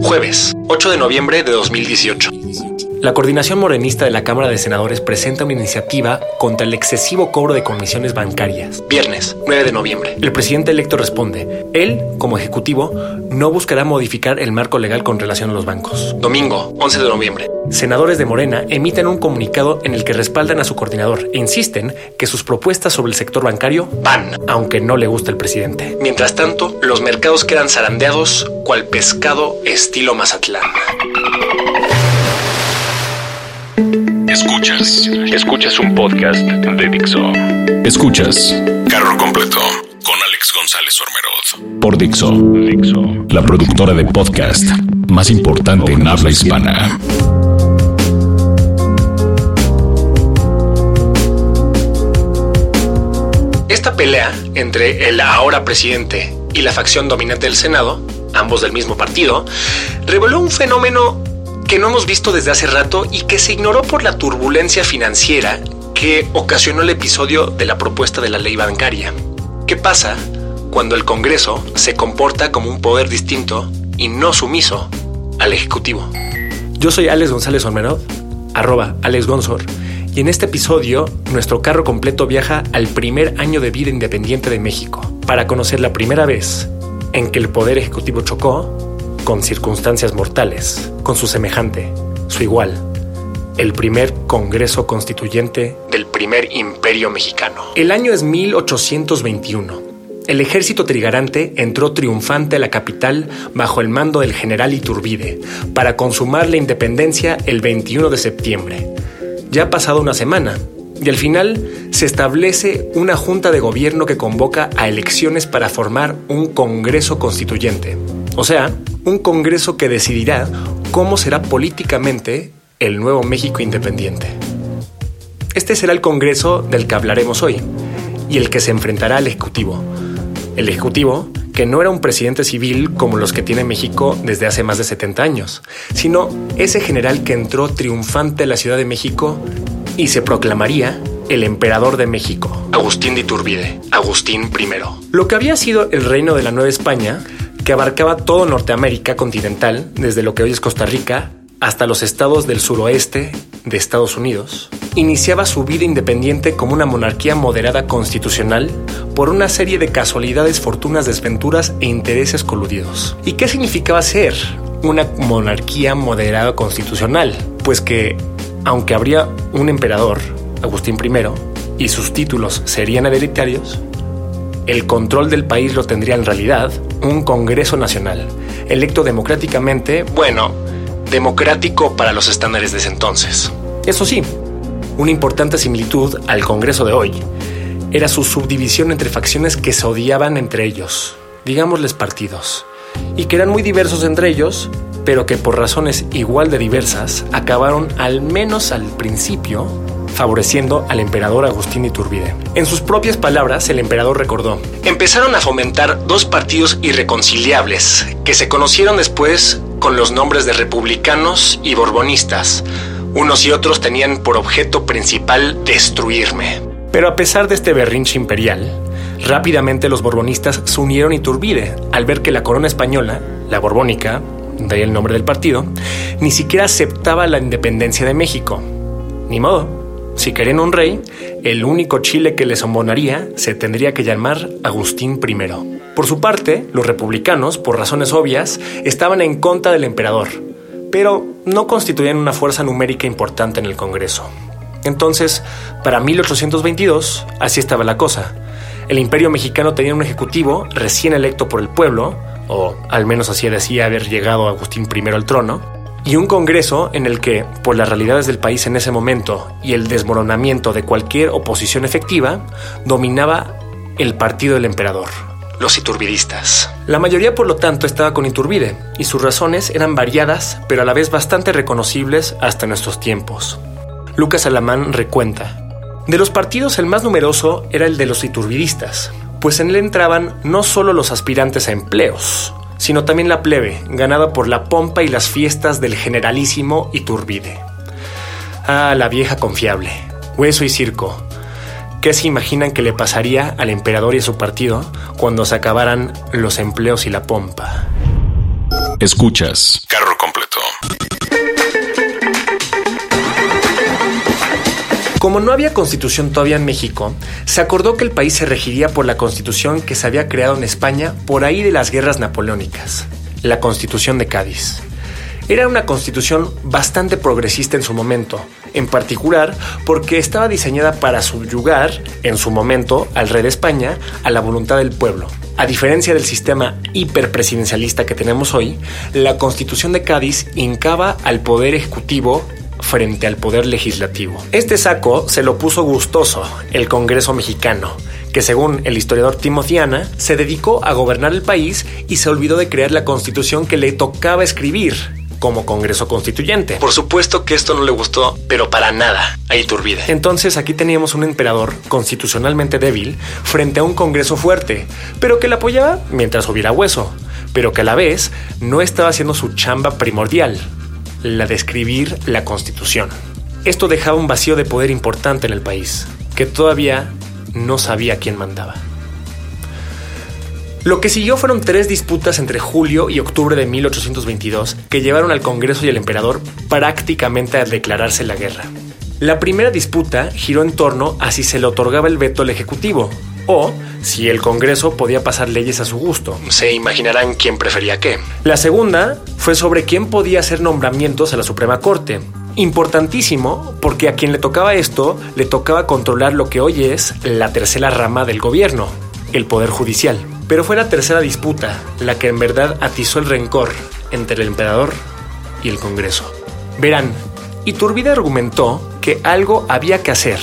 Jueves, 8 de noviembre de 2018. La coordinación morenista de la Cámara de Senadores presenta una iniciativa contra el excesivo cobro de comisiones bancarias. Viernes, 9 de noviembre. El presidente electo responde, él, como ejecutivo, no buscará modificar el marco legal con relación a los bancos. Domingo, 11 de noviembre. Senadores de Morena emiten un comunicado en el que respaldan a su coordinador e insisten que sus propuestas sobre el sector bancario van, aunque no le gusta el presidente. Mientras tanto, los mercados quedan zarandeados cual pescado estilo Mazatlán. Escuchas. Escuchas un podcast de Dixo. Escuchas. Carro completo con Alex González Ormerod. Por Dixo. Dixo. La productora de podcast más importante en habla hispana. Pelea entre el ahora presidente y la facción dominante del Senado, ambos del mismo partido, reveló un fenómeno que no hemos visto desde hace rato y que se ignoró por la turbulencia financiera que ocasionó el episodio de la propuesta de la ley bancaria. ¿Qué pasa cuando el Congreso se comporta como un poder distinto y no sumiso al Ejecutivo? Yo soy Alex González Ormerod, arroba Alex Gonzor, y en este episodio nuestro carro completo viaja al primer año de vida independiente de México para conocer la primera vez en que el Poder Ejecutivo chocó con circunstancias mortales, con su semejante, su igual, el primer Congreso Constituyente del primer Imperio Mexicano. El año es 1821. El ejército trigarante entró triunfante a la capital bajo el mando del general Iturbide para consumar la independencia el 21 de septiembre. Ya ha pasado una semana y al final se establece una junta de gobierno que convoca a elecciones para formar un Congreso Constituyente. O sea, un Congreso que decidirá cómo será políticamente el nuevo México independiente. Este será el Congreso del que hablaremos hoy y el que se enfrentará al Ejecutivo. El Ejecutivo que no era un presidente civil como los que tiene México desde hace más de 70 años, sino ese general que entró triunfante a la Ciudad de México y se proclamaría el emperador de México, Agustín de Iturbide, Agustín I. Lo que había sido el reino de la Nueva España que abarcaba todo Norteamérica continental, desde lo que hoy es Costa Rica hasta los estados del suroeste de Estados Unidos, iniciaba su vida independiente como una monarquía moderada constitucional por una serie de casualidades, fortunas, desventuras e intereses coludidos. ¿Y qué significaba ser una monarquía moderada constitucional? Pues que, aunque habría un emperador, Agustín I, y sus títulos serían hereditarios, el control del país lo tendría en realidad un Congreso Nacional, electo democráticamente, bueno, democrático para los estándares de ese entonces. Eso sí, una importante similitud al Congreso de hoy era su subdivisión entre facciones que se odiaban entre ellos, digámosles partidos, y que eran muy diversos entre ellos, pero que por razones igual de diversas acabaron al menos al principio favoreciendo al emperador Agustín Iturbide. En sus propias palabras, el emperador recordó, empezaron a fomentar dos partidos irreconciliables que se conocieron después con los nombres de republicanos y borbonistas. Unos y otros tenían por objeto principal destruirme. Pero a pesar de este berrinche imperial, rápidamente los borbonistas se unieron a Iturbide al ver que la corona española, la borbónica, de ahí el nombre del partido, ni siquiera aceptaba la independencia de México. Ni modo, si querían un rey, el único Chile que les somonaría se tendría que llamar Agustín I. Por su parte, los republicanos, por razones obvias, estaban en contra del emperador, pero no constituían una fuerza numérica importante en el Congreso. Entonces, para 1822, así estaba la cosa. El imperio mexicano tenía un ejecutivo recién electo por el pueblo, o al menos así decía haber llegado Agustín I al trono, y un Congreso en el que, por las realidades del país en ese momento y el desmoronamiento de cualquier oposición efectiva, dominaba el partido del emperador, los iturbidistas. La mayoría, por lo tanto, estaba con Iturbide, y sus razones eran variadas, pero a la vez bastante reconocibles hasta nuestros tiempos. Lucas Alamán recuenta. De los partidos el más numeroso era el de los iturbidistas, pues en él entraban no solo los aspirantes a empleos, sino también la plebe, ganada por la pompa y las fiestas del generalísimo Iturbide. Ah, la vieja confiable, hueso y circo. ¿Qué se imaginan que le pasaría al emperador y a su partido cuando se acabaran los empleos y la pompa? Escuchas Carro Como no había constitución todavía en México, se acordó que el país se regiría por la constitución que se había creado en España por ahí de las guerras napoleónicas, la constitución de Cádiz. Era una constitución bastante progresista en su momento, en particular porque estaba diseñada para subyugar, en su momento, al rey de España a la voluntad del pueblo. A diferencia del sistema hiperpresidencialista que tenemos hoy, la constitución de Cádiz hincaba al poder ejecutivo frente al poder legislativo. Este saco se lo puso gustoso el Congreso mexicano, que según el historiador Timothiana, se dedicó a gobernar el país y se olvidó de crear la constitución que le tocaba escribir como Congreso Constituyente. Por supuesto que esto no le gustó, pero para nada a Iturbide. Entonces aquí teníamos un emperador constitucionalmente débil frente a un Congreso fuerte, pero que le apoyaba mientras hubiera hueso, pero que a la vez no estaba haciendo su chamba primordial, la de escribir la Constitución. Esto dejaba un vacío de poder importante en el país, que todavía no sabía quién mandaba. Lo que siguió fueron tres disputas entre julio y octubre de 1822 que llevaron al Congreso y al emperador prácticamente a declararse la guerra. La primera disputa giró en torno a si se le otorgaba el veto al Ejecutivo o si el Congreso podía pasar leyes a su gusto. Se imaginarán quién prefería qué. La segunda fue sobre quién podía hacer nombramientos a la Suprema Corte. Importantísimo porque a quien le tocaba esto le tocaba controlar lo que hoy es la tercera rama del gobierno, el Poder Judicial. Pero fue la tercera disputa la que en verdad atizó el rencor entre el emperador y el Congreso. Verán, Iturbide argumentó que algo había que hacer,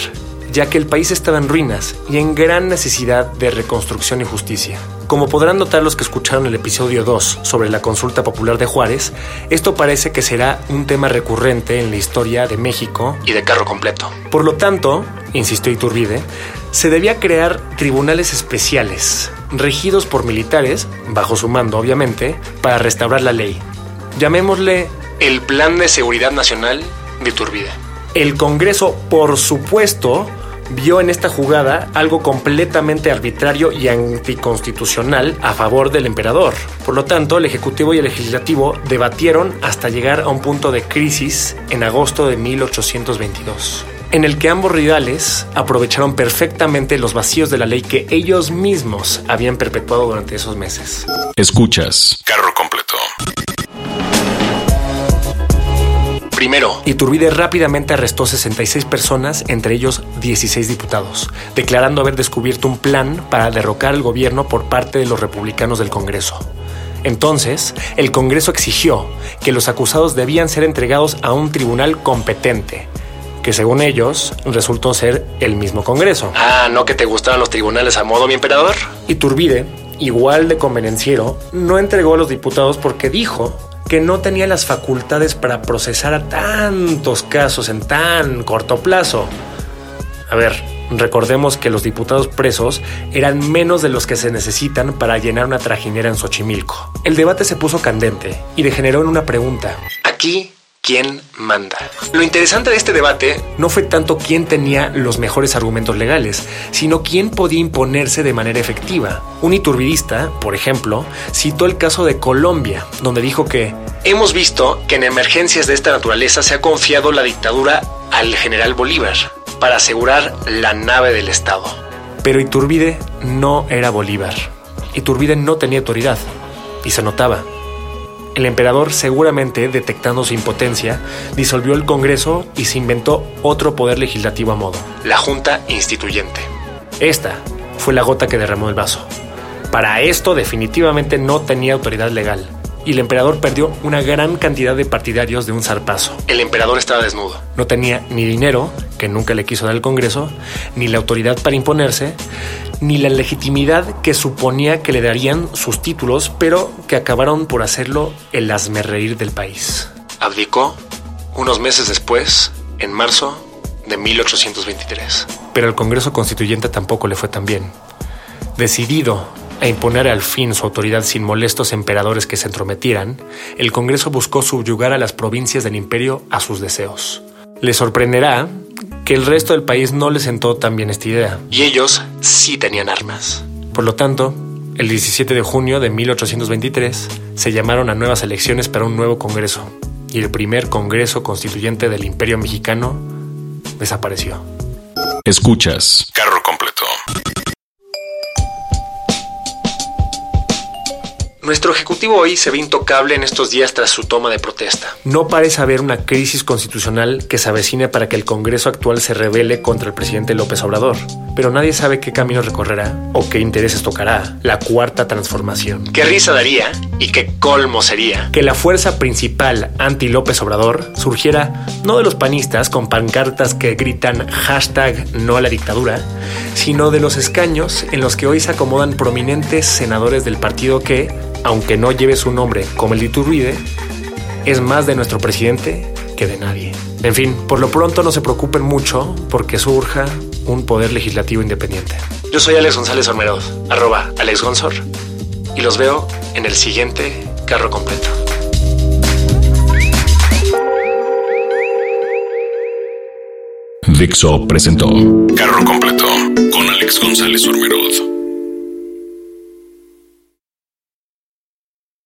ya que el país estaba en ruinas y en gran necesidad de reconstrucción y justicia. Como podrán notar los que escucharon el episodio 2 sobre la consulta popular de Juárez, esto parece que será un tema recurrente en la historia de México y de carro completo. Por lo tanto, insistió Iturbide, se debía crear tribunales especiales, regidos por militares, bajo su mando obviamente, para restaurar la ley. Llamémosle el Plan de Seguridad Nacional de Iturbide. El Congreso, por supuesto, vio en esta jugada algo completamente arbitrario y anticonstitucional a favor del emperador. Por lo tanto, el Ejecutivo y el Legislativo debatieron hasta llegar a un punto de crisis en agosto de 1822 en el que ambos rivales aprovecharon perfectamente los vacíos de la ley que ellos mismos habían perpetuado durante esos meses. Escuchas Primero, Iturbide rápidamente arrestó 66 personas, entre ellos 16 diputados, declarando haber descubierto un plan para derrocar el gobierno por parte de los republicanos del Congreso. Entonces, el Congreso exigió que los acusados debían ser entregados a un tribunal competente, que según ellos resultó ser el mismo Congreso. Ah, ¿no que te gustaban los tribunales a modo, mi emperador? Iturbide, igual de convenenciero, no entregó a los diputados porque dijo que no tenía las facultades para procesar a tantos casos en tan corto plazo. A ver, recordemos que los diputados presos eran menos de los que se necesitan para llenar una trajinera en Xochimilco. El debate se puso candente y degeneró en una pregunta. Aquí quién manda. Lo interesante de este debate no fue tanto quién tenía los mejores argumentos legales, sino quién podía imponerse de manera efectiva. Un iturbidista, por ejemplo, citó el caso de Colombia, donde dijo que hemos visto que en emergencias de esta naturaleza se ha confiado la dictadura al general Bolívar para asegurar la nave del Estado. Pero Iturbide no era Bolívar. Iturbide no tenía autoridad, y se notaba. El emperador, seguramente detectando su impotencia, disolvió el Congreso y se inventó otro poder legislativo a modo, la Junta Instituyente. Esta fue la gota que derramó el vaso. Para esto definitivamente no tenía autoridad legal, y el emperador perdió una gran cantidad de partidarios de un zarpazo. El emperador estaba desnudo. No tenía ni dinero, que nunca le quiso dar el Congreso, ni la autoridad para imponerse, ni la legitimidad que suponía que le darían sus títulos, pero que acabaron por hacerlo el asmerreír del país. Abdicó unos meses después, en marzo de 1823. Pero el Congreso Constituyente tampoco le fue tan bien. Decidido a imponer al fin su autoridad sin molestos emperadores que se entrometieran, el Congreso buscó subyugar a las provincias del imperio a sus deseos. Le sorprenderá que el resto del país no le sentó tan bien esta idea. Y ellos sí tenían armas. Por lo tanto, el 17 de junio de 1823, se llamaron a nuevas elecciones para un nuevo Congreso, y el primer Congreso Constituyente del Imperio Mexicano desapareció. Escuchas. Nuestro Ejecutivo hoy se ve intocable en estos días tras su toma de protesta. No parece haber una crisis constitucional que se avecine para que el Congreso actual se rebele contra el presidente López Obrador, pero nadie sabe qué camino recorrerá o qué intereses tocará la cuarta transformación. Qué risa daría y qué colmo sería que la fuerza principal anti López Obrador surgiera no de los panistas con pancartas que gritan hashtag no a la dictadura, sino de los escaños en los que hoy se acomodan prominentes senadores del partido que, aunque no lleve su nombre como el de Iturbide, es más de nuestro presidente que de nadie. En fin, por lo pronto no se preocupen mucho porque surja un poder legislativo independiente. Yo soy Alex González Ormeroz, arroba Alex Gonzor, y los veo en el siguiente carro completo. Dixo presentó Carro completo con Alex González Ormeroz.